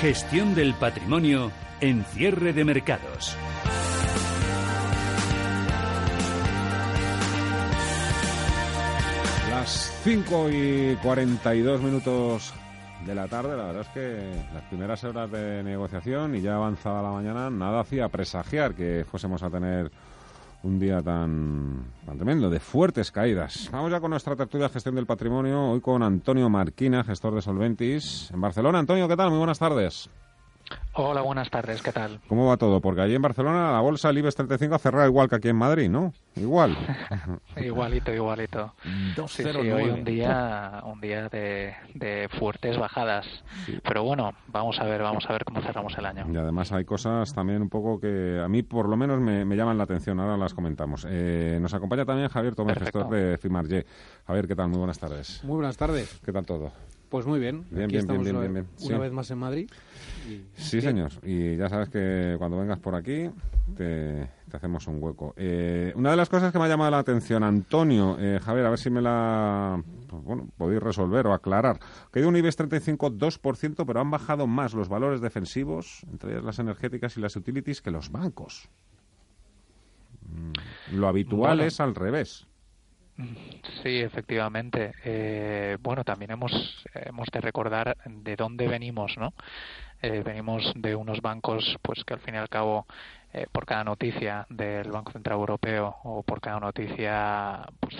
Gestión del patrimonio en cierre de mercados. Las 5 y 42 minutos de la tarde, la verdad es que las primeras horas de negociación y ya avanzada la mañana, nada hacía presagiar que fuésemos a tener un día tan, tan tremendo, de fuertes caídas. Vamos ya con nuestra tertulia de gestión del patrimonio, hoy con Antonio Marquina, gestor de Solventis, en Barcelona. Antonio, ¿qué tal? Muy buenas tardes. Hola, buenas tardes, ¿qué tal? ¿Cómo va todo? Porque allí en Barcelona la bolsa, el IBEX 35 ha cerrado igual que aquí en Madrid, ¿no? Igual. igualito, igualito. Sí, sí, hoy un día, un día de, de fuertes bajadas. Pero bueno, vamos a ver, vamos a ver cómo cerramos el año. Y además hay cosas también un poco que a mí por lo menos me, me llaman la atención, ahora las comentamos. Eh, nos acompaña también Javier Tomás, gestor de Fimarge. Javier, ¿qué tal? Muy buenas tardes. Muy buenas tardes. ¿Qué tal todo? Pues muy bien. Bien, Aquí bien, estamos bien, una, bien, bien, bien. una Sí. vez más en Madrid. y- Sí, señor. Y ya sabes que cuando vengas por aquí te, te hacemos un hueco. Eh, una de las cosas que me ha llamado la atención, Antonio, eh, Javier, a ver si me la pues, bueno, podéis resolver o aclarar. Que un IBEX 35 2%, pero han bajado más los valores defensivos, entre ellas las energéticas y las utilities, que los bancos. Mm, Lo habitual Bueno. es al revés. Sí, efectivamente. Eh, bueno, también hemos, hemos de recordar de dónde venimos, ¿no? Eh, venimos de unos bancos, pues que al fin y al cabo, eh, por cada noticia del Banco Central Europeo o por cada noticia, pues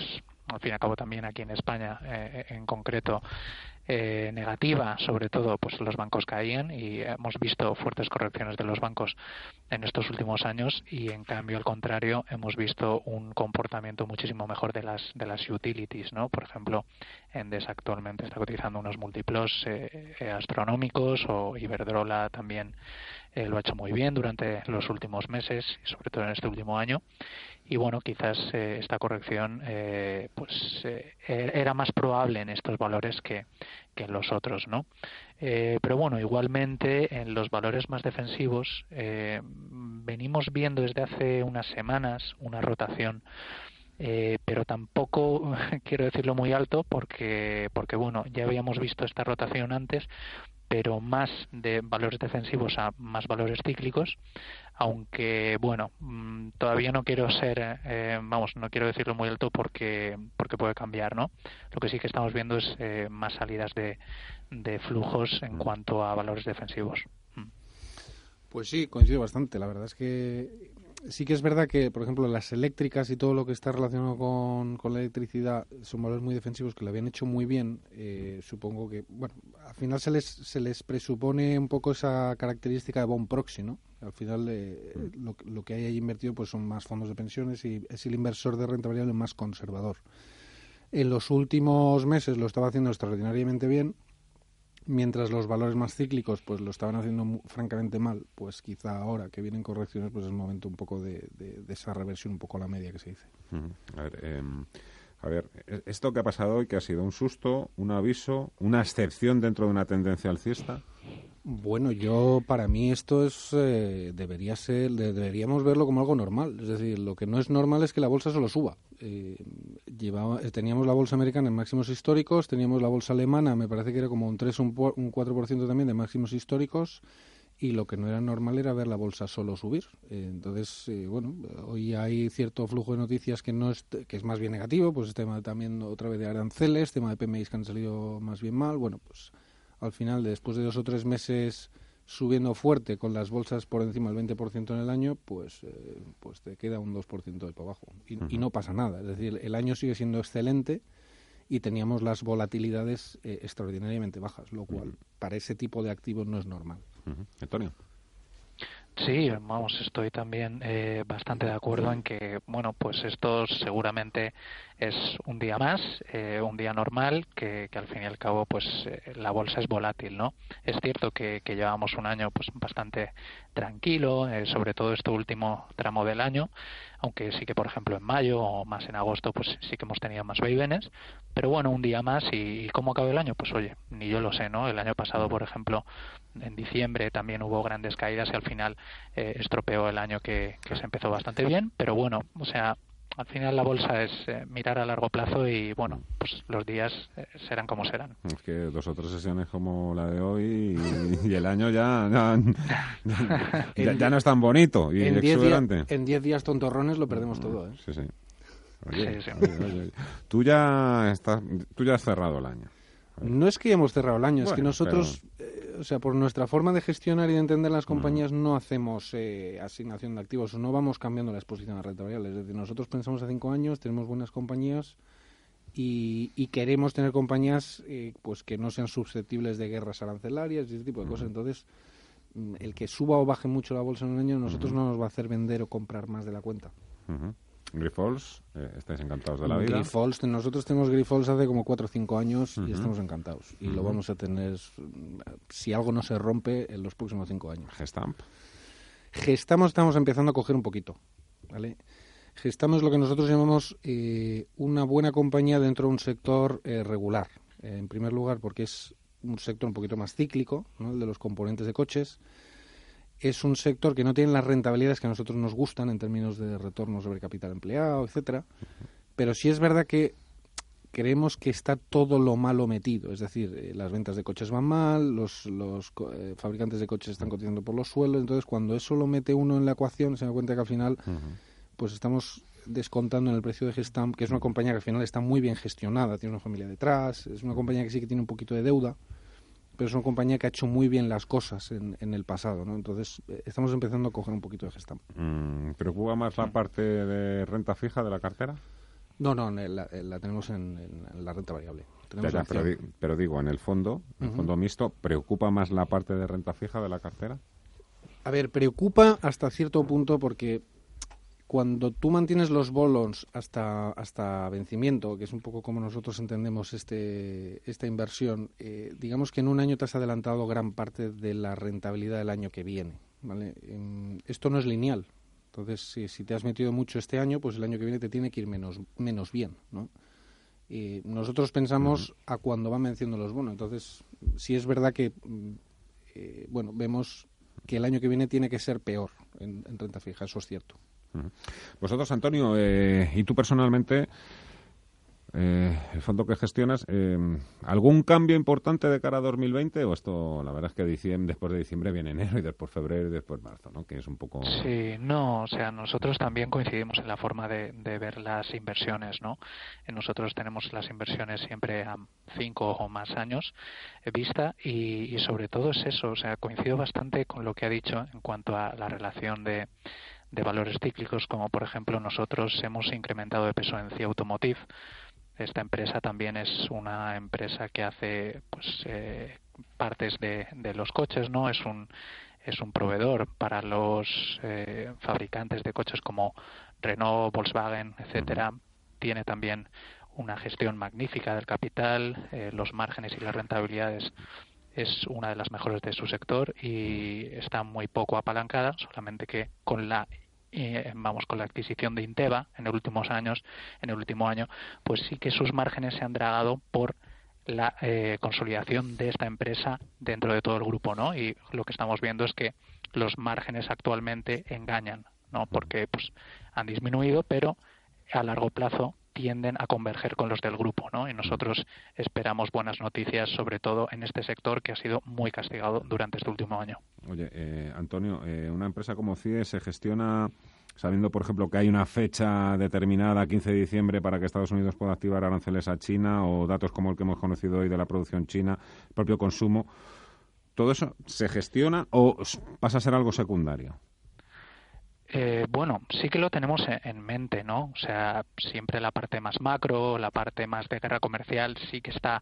al fin y al cabo también aquí en España, eh, en concreto, eh, negativa, sobre todo, pues los bancos caían y hemos visto fuertes correcciones de los bancos en estos últimos años y en cambio al contrario hemos visto un comportamiento muchísimo mejor de las de las utilities, ¿no? Por ejemplo, Endesa actualmente está cotizando unos múltiplos eh, eh, astronómicos o Iberdrola también eh, lo ha hecho muy bien durante los últimos meses sobre todo en este último año. Y bueno quizás eh, esta corrección eh, pues eh, era más probable en estos valores que, que en los otros no pero bueno igualmente en los valores más defensivos venimos viendo desde hace unas semanas una rotación eh, pero tampoco quiero decirlo muy alto porque porque bueno ya habíamos visto esta rotación antes pero más de valores defensivos a más valores cíclicos aunque bueno mm, todavía no quiero ser eh, vamos no quiero decirlo muy alto porque porque puede cambiar no lo que sí que estamos viendo es eh, más salidas de, de flujos en cuanto a valores defensivos. Pues sí, coincido bastante. La verdad es que sí que es verdad que, por ejemplo, las eléctricas y todo lo que está relacionado con, con la electricidad son valores muy defensivos que lo habían hecho muy bien. Eh, supongo que, bueno, al final se les, se les presupone un poco esa característica de bond proxy, ¿no? Al final eh, lo, lo que hay ahí invertido pues son más fondos de pensiones y es el inversor de renta variable más conservador. En los últimos meses lo estaba haciendo extraordinariamente bien, mientras los valores más cíclicos pues lo estaban haciendo mu- francamente mal, pues quizá ahora que vienen correcciones pues es momento un poco de, de- esa reversión un poco a la media que se dice. A ver, em, a ver, e- esto que ha pasado hoy, que ha sido un susto, un aviso, una excepción dentro de una tendencia alcista. Bueno, yo para mí esto es eh, debería ser de- deberíamos verlo como algo normal. Es decir, lo que no es normal es que la bolsa solo suba. Eh, llevaba, eh, teníamos la bolsa americana en máximos históricos, teníamos la bolsa alemana, me parece que era como un 3 o un, un 4% también de máximos históricos. Y lo que no era normal era ver la bolsa solo subir. Eh, entonces, eh, bueno, hoy hay cierto flujo de noticias que no es, que es más bien negativo, pues tema también otra vez de aranceles, tema de PMIs que han salido más bien mal. Bueno, pues al final, después de dos o tres meses subiendo fuerte con las bolsas por encima del 20% en el año, pues, eh, pues te queda un 2% de para abajo. Y, y no pasa nada. Es decir, el año sigue siendo excelente y teníamos las volatilidades eh, extraordinariamente bajas, lo cual para ese tipo de activos no es normal. Antonio. Sí, vamos, estoy también eh, bastante de acuerdo en que, bueno, pues esto seguramente es un día más, eh, un día normal, que, al fin y al cabo, pues eh, la bolsa es volátil, ¿no? Es cierto que, que llevamos un año, pues bastante tranquilo, sobre todo este último tramo del año, aunque sí que, por ejemplo, en mayo o más en agosto, pues sí que hemos tenido más vaivenes, pero bueno, un día más y, y cómo acaba el año, pues oye, ni yo lo sé, ¿no? El año pasado, por ejemplo, en diciembre también hubo grandes caídas y al final eh, estropeó el año que, se empezó bastante bien, pero bueno, o sea, al final la bolsa es eh, mirar a largo plazo y bueno, pues los días eh, serán como serán. Es que dos o tres sesiones como la de hoy y, el año ya ya, no es tan bonito y en exuberante. en diez días tontorrones lo perdemos todo. ¿eh? Sí, sí. tú ya estás, tú ya has cerrado el año. No es que hayamos cerrado el año, es que nosotros, eh, o sea, por nuestra forma de gestionar y de entender las compañías, no hacemos eh, asignación de activos, o no vamos cambiando la exposición a renta variable. Es decir, nosotros pensamos a cinco años, tenemos buenas compañías y, queremos tener compañías eh, pues que no sean susceptibles de guerras arancelarias y ese tipo de cosas. Entonces, mm, el que suba o baje mucho la bolsa en un año, nosotros no nos va a hacer vender o comprar más de la cuenta. Grifols, eh, estáis encantados de la vida. Grifols, nosotros tenemos Grifols hace como 4 o 5 años y estamos encantados. Y lo vamos a tener, si algo no se rompe, en los próximos 5 años. Gestamp. Gestamp estamos empezando a coger un poquito. ¿vale? Gestamp es lo que nosotros llamamos eh, una buena compañía dentro de un sector eh, regular. en primer lugar, porque es un sector un poquito más cíclico, ¿no? el de los componentes de coches es un sector que no tiene las rentabilidades que a nosotros nos gustan en términos de retorno sobre capital empleado, etcétera. Pero sí es verdad que creemos que está todo lo malo metido. Es decir, eh, las ventas de coches van mal, los, los eh, fabricantes de coches están cotizando por los suelos. Entonces, cuando eso lo mete uno en la ecuación, se da cuenta que al final, pues estamos descontando en el precio de Gestamp, que es una compañía que al final está muy bien gestionada, tiene una familia detrás, es una compañía que sí que tiene un poquito de deuda pero es una compañía que ha hecho muy bien las cosas en, el pasado, ¿no? Entonces, eh, estamos empezando a coger un poquito de gestión. Mm, ¿Preocupa más la parte de renta fija de la cartera? No, no, la, tenemos en, la renta variable. pero, digo, en el fondo, el fondo mixto, ¿preocupa más la parte de renta fija de la cartera? A ver, preocupa hasta cierto punto porque cuando tú mantienes los bolos hasta, hasta vencimiento, que es un poco como nosotros entendemos este, esta inversión, eh, digamos que en un año te has adelantado gran parte de la rentabilidad del año que viene. ¿vale? Em, esto no es lineal. Entonces, si, te has metido mucho este año, pues el año que viene te tiene que ir menos, menos bien. ¿no? nosotros pensamos a cuando van venciendo los bonos. Entonces, sí es verdad que, mm, eh, bueno, vemos que el año que viene tiene que ser peor en renta fija, eso es cierto. Vosotros, Antonio, eh, y tú personalmente, eh, el fondo que gestionas, eh, ¿algún cambio importante de cara a 2020? O esto, la verdad es que diciembre, después de diciembre viene enero y después febrero y después marzo, ¿no? Que es un poco. Sí, no, o sea, nosotros también coincidimos en la forma de, ver las inversiones, ¿no? Nosotros tenemos las inversiones siempre a cinco o más años vista y, y sobre todo es eso, o sea, coincido bastante con lo que ha dicho en cuanto a la relación de de valores cíclicos, como por ejemplo nosotros hemos incrementado de peso en CIA Automotive. Esta empresa también es una empresa que hace pues, eh, partes de, de, los coches, ¿no? Es un es un proveedor para los eh, fabricantes de coches como Renault, Volkswagen, etcétera. Tiene también una gestión magnífica del capital, eh, los márgenes y las rentabilidades es una de las mejores de su sector y está muy poco apalancada, solamente que con la eh, vamos con la adquisición de Inteva en los últimos años, en el último año, pues sí que sus márgenes se han dragado por la eh, consolidación de esta empresa dentro de todo el grupo, ¿no? Y lo que estamos viendo es que los márgenes actualmente engañan, ¿no? Porque pues han disminuido, pero a largo plazo tienden a converger con los del grupo, ¿no? Y nosotros esperamos buenas noticias, sobre todo en este sector que ha sido muy castigado durante este último año. Oye, eh, Antonio, eh, una empresa como CIE se gestiona sabiendo, por ejemplo, que hay una fecha determinada, 15 de diciembre, para que Estados Unidos pueda activar aranceles a China o datos como el que hemos conocido hoy de la producción china, propio consumo. ¿Todo eso se gestiona o pasa a ser algo secundario? Eh, bueno, sí que lo tenemos en mente, ¿no? O sea, siempre la parte más macro, la parte más de guerra comercial sí que está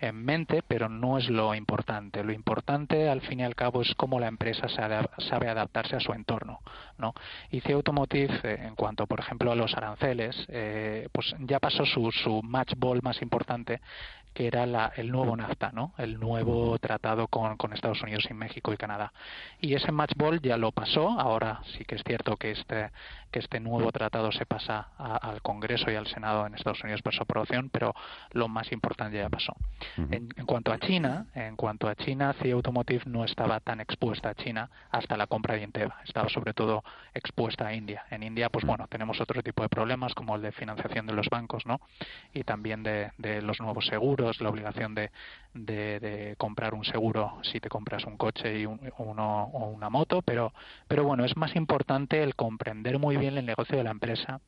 en mente, pero no es lo importante. Lo importante, al fin y al cabo, es cómo la empresa sabe adaptarse a su entorno, ¿no? Y C Automotive, eh, en cuanto, por ejemplo, a los aranceles, eh, pues ya pasó su, su match ball más importante, que era la, el nuevo NAFTA, ¿no? El nuevo tratado con, con, Estados Unidos y México y Canadá. Y ese match ball ya lo pasó. Ahora sí que es cierto que este que este nuevo tratado se pasa al Congreso y al Senado en Estados Unidos para su aprobación, pero lo más importante ya pasó. En, cuanto a China, en cuanto a China, CIA Automotive no estaba tan expuesta a China hasta la compra de Inteva. Estaba sobre todo expuesta a India. En India, pues bueno, tenemos otro tipo de problemas como el de financiación de los bancos, ¿no? Y también de, de los nuevos seguros la obligación de, de, comprar un seguro si te compras un coche y uno, o una moto, pero, pero bueno, es más importante el comprender muy bien el negocio de la empresa.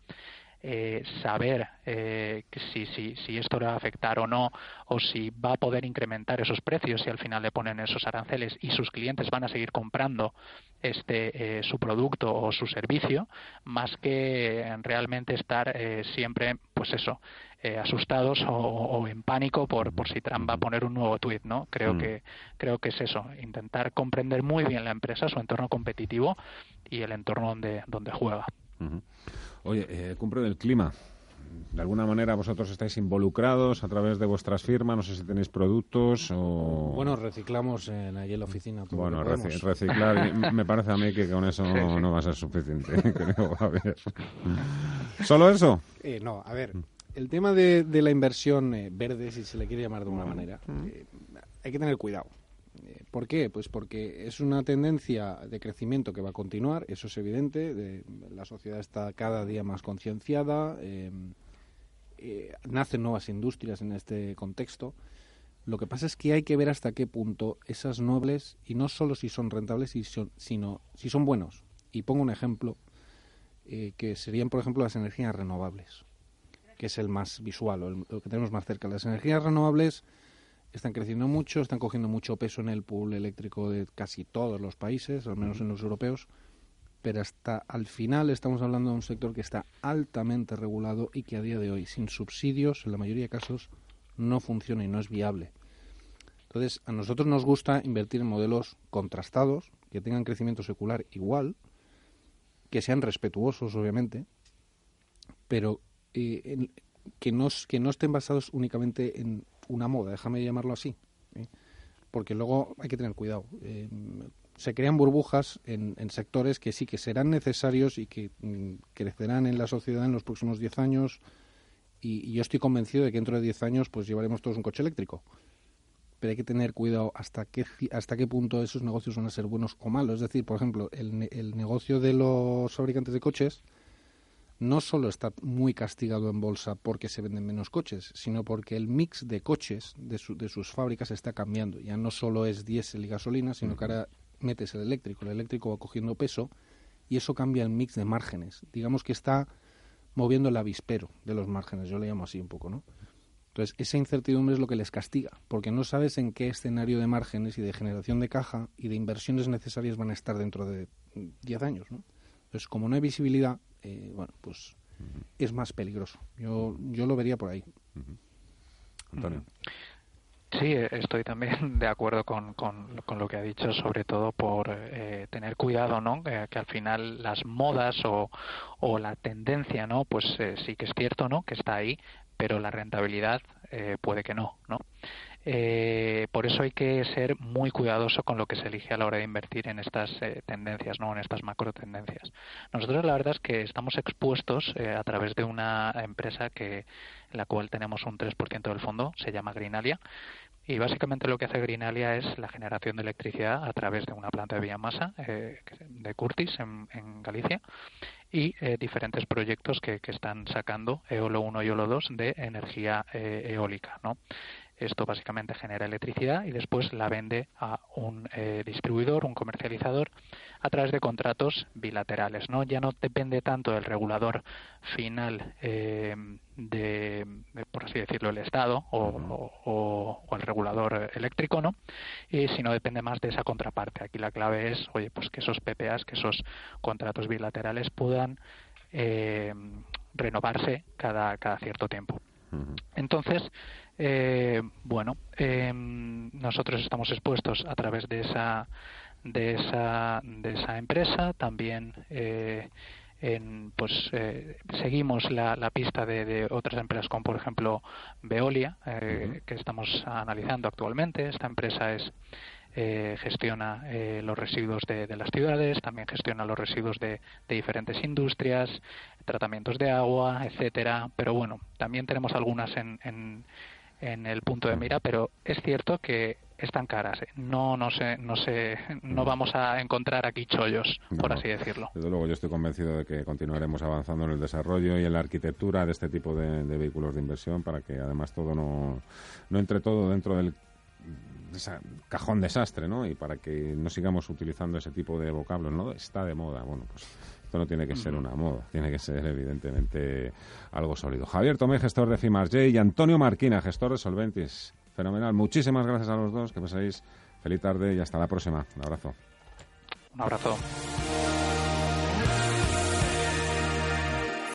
Eh, saber eh, si, si, si esto le va a afectar o no, o si va a poder incrementar esos precios si al final le ponen esos aranceles y sus clientes van a seguir comprando este eh, su producto o su servicio, más que realmente estar siempre, pues eso, eh, asustados o, en pánico por, por si Trump va a poner un nuevo tuit, ¿no? Creo mm. que creo que es eso, intentar comprender muy bien la empresa, su entorno competitivo y el entorno donde donde juega. Oye, eh, cumple del clima. De alguna manera vosotros estáis involucrados a través de vuestras firmas, no sé si tenéis productos o... Bueno, reciclamos en, allí en la oficina. bueno, reciclar, me parece a mí que con eso no va a ser suficiente, creo, ¿Solo eso? Eh, no, a ver, el tema de, la inversión eh, verde, si se le quiere llamar de una manera, eh, hay que tener cuidado. Eh, ¿Por qué? Pues porque es una tendencia de crecimiento que va a continuar, eso es evidente. la sociedad está cada día más concienciada, nacen nuevas industrias en este contexto. Lo que pasa es que hay que ver hasta qué punto esas nobles, y no solo si son rentables, sino si son buenos. Y pongo un ejemplo, que serían, por ejemplo, las energías renovables que es el más visual, o el, que tenemos más cerca. Las energías renovables están creciendo mucho, están cogiendo mucho peso en el pool eléctrico de casi todos los países, al menos en los europeos, pero hasta al final estamos hablando de un sector que está altamente regulado y que a día de hoy, sin subsidios, en la mayoría de casos, no funciona y no es viable. Entonces, a nosotros nos gusta invertir en modelos contrastados, que tengan crecimiento secular igual, que sean respetuosos, obviamente, pero eh, que, no, que no estén basados únicamente en una moda, déjame llamarlo así, ¿eh? porque luego hay que tener cuidado. Eh, se crean burbujas en, sectores que sí que serán necesarios y que mm, crecerán en la sociedad en los próximos 10 años y, yo estoy convencido de que dentro de 10 años pues llevaremos todos un coche eléctrico. Pero hay que tener cuidado hasta qué, hasta qué punto esos negocios van a ser buenos o malos. Es decir, por ejemplo, el, el negocio de los fabricantes de coches no solo está muy castigado en bolsa porque se venden menos coches, sino porque el mix de coches de, sus fábricas está cambiando. Ya no solo es diésel y gasolina, sino que ahora metes el eléctrico. El eléctrico va cogiendo peso y eso cambia el mix de márgenes. Digamos que está moviendo el avispero de los márgenes, yo le llamo así un poco, ¿no? Entonces, esa incertidumbre es lo que les castiga, porque no sabes en qué escenario de márgenes y de generación de caja y de inversiones necesarias van a estar dentro de 10 años, ¿no? Entonces, como no hay visibilidad, eh, bueno, pues es más peligroso. Yo, yo lo vería por ahí. Antonio. Sí, estoy también de acuerdo con, con, lo que ha dicho, sobre todo por eh, tener cuidado, ¿no? Que, al final las modas o, o la tendencia, ¿no? Pues eh, sí que es cierto, ¿no? Que está ahí, pero la rentabilidad puede que no, ¿no? Eh, por eso hay que ser muy cuidadoso con lo que se elige a la hora de invertir en estas eh, tendencias, no en estas macro tendencias. Nosotros la verdad es que estamos expuestos eh, a través de una empresa que en la cual tenemos un 3% del fondo, se llama Greenalia. Y básicamente lo que hace Greenalia es la generación de electricidad a través de una planta de biomasa de Curtis en, Galicia y diferentes proyectos que, que, están sacando EOLO 1 y EOLO 2 de energía eólica. ¿no? Esto básicamente genera electricidad y después la vende a un eh, distribuidor, un comercializador, a través de contratos bilaterales. ¿no? Ya no depende tanto del regulador final eh, de, por así decirlo, el Estado o, el regulador eléctrico, ¿no? sino depende más de esa contraparte. Aquí la clave es, oye, pues que esos PPAs, que esos contratos bilaterales puedan eh, renovarse cada, cada cierto tiempo. Entonces, eh, bueno, em, nosotros estamos expuestos a través de esa de esa de esa empresa. También eh, en, pues eh, seguimos la, la pista de, de, otras empresas como por ejemplo Veolia eh, que estamos analizando actualmente. Esta empresa es eh, gestiona eh, los residuos de, de, las ciudades, también gestiona los residuos de, de, diferentes industrias, tratamientos de agua, etcétera. Pero bueno, también tenemos algunas en, en, en el punto de mira, pero es cierto que están caras. ¿eh? No, no sé, no sé, no vamos a encontrar aquí chollos, por así decirlo. Desde luego, yo estoy convencido de que continuaremos avanzando en el desarrollo y en la arquitectura de este tipo de, de vehículos de inversión para que además todo no, no entre todo dentro del cajón desastre, ¿no? Y para que no sigamos utilizando ese tipo de vocablos, ¿no? Está de moda. Bueno, pues esto no tiene que ser una moda, tiene que ser evidentemente algo sólido. Javier Tomé, gestor de J y Antonio Marquina, gestor de Solventis. Fenomenal. Muchísimas gracias a los dos, que paséis feliz tarde y hasta la próxima. Un abrazo. Un abrazo.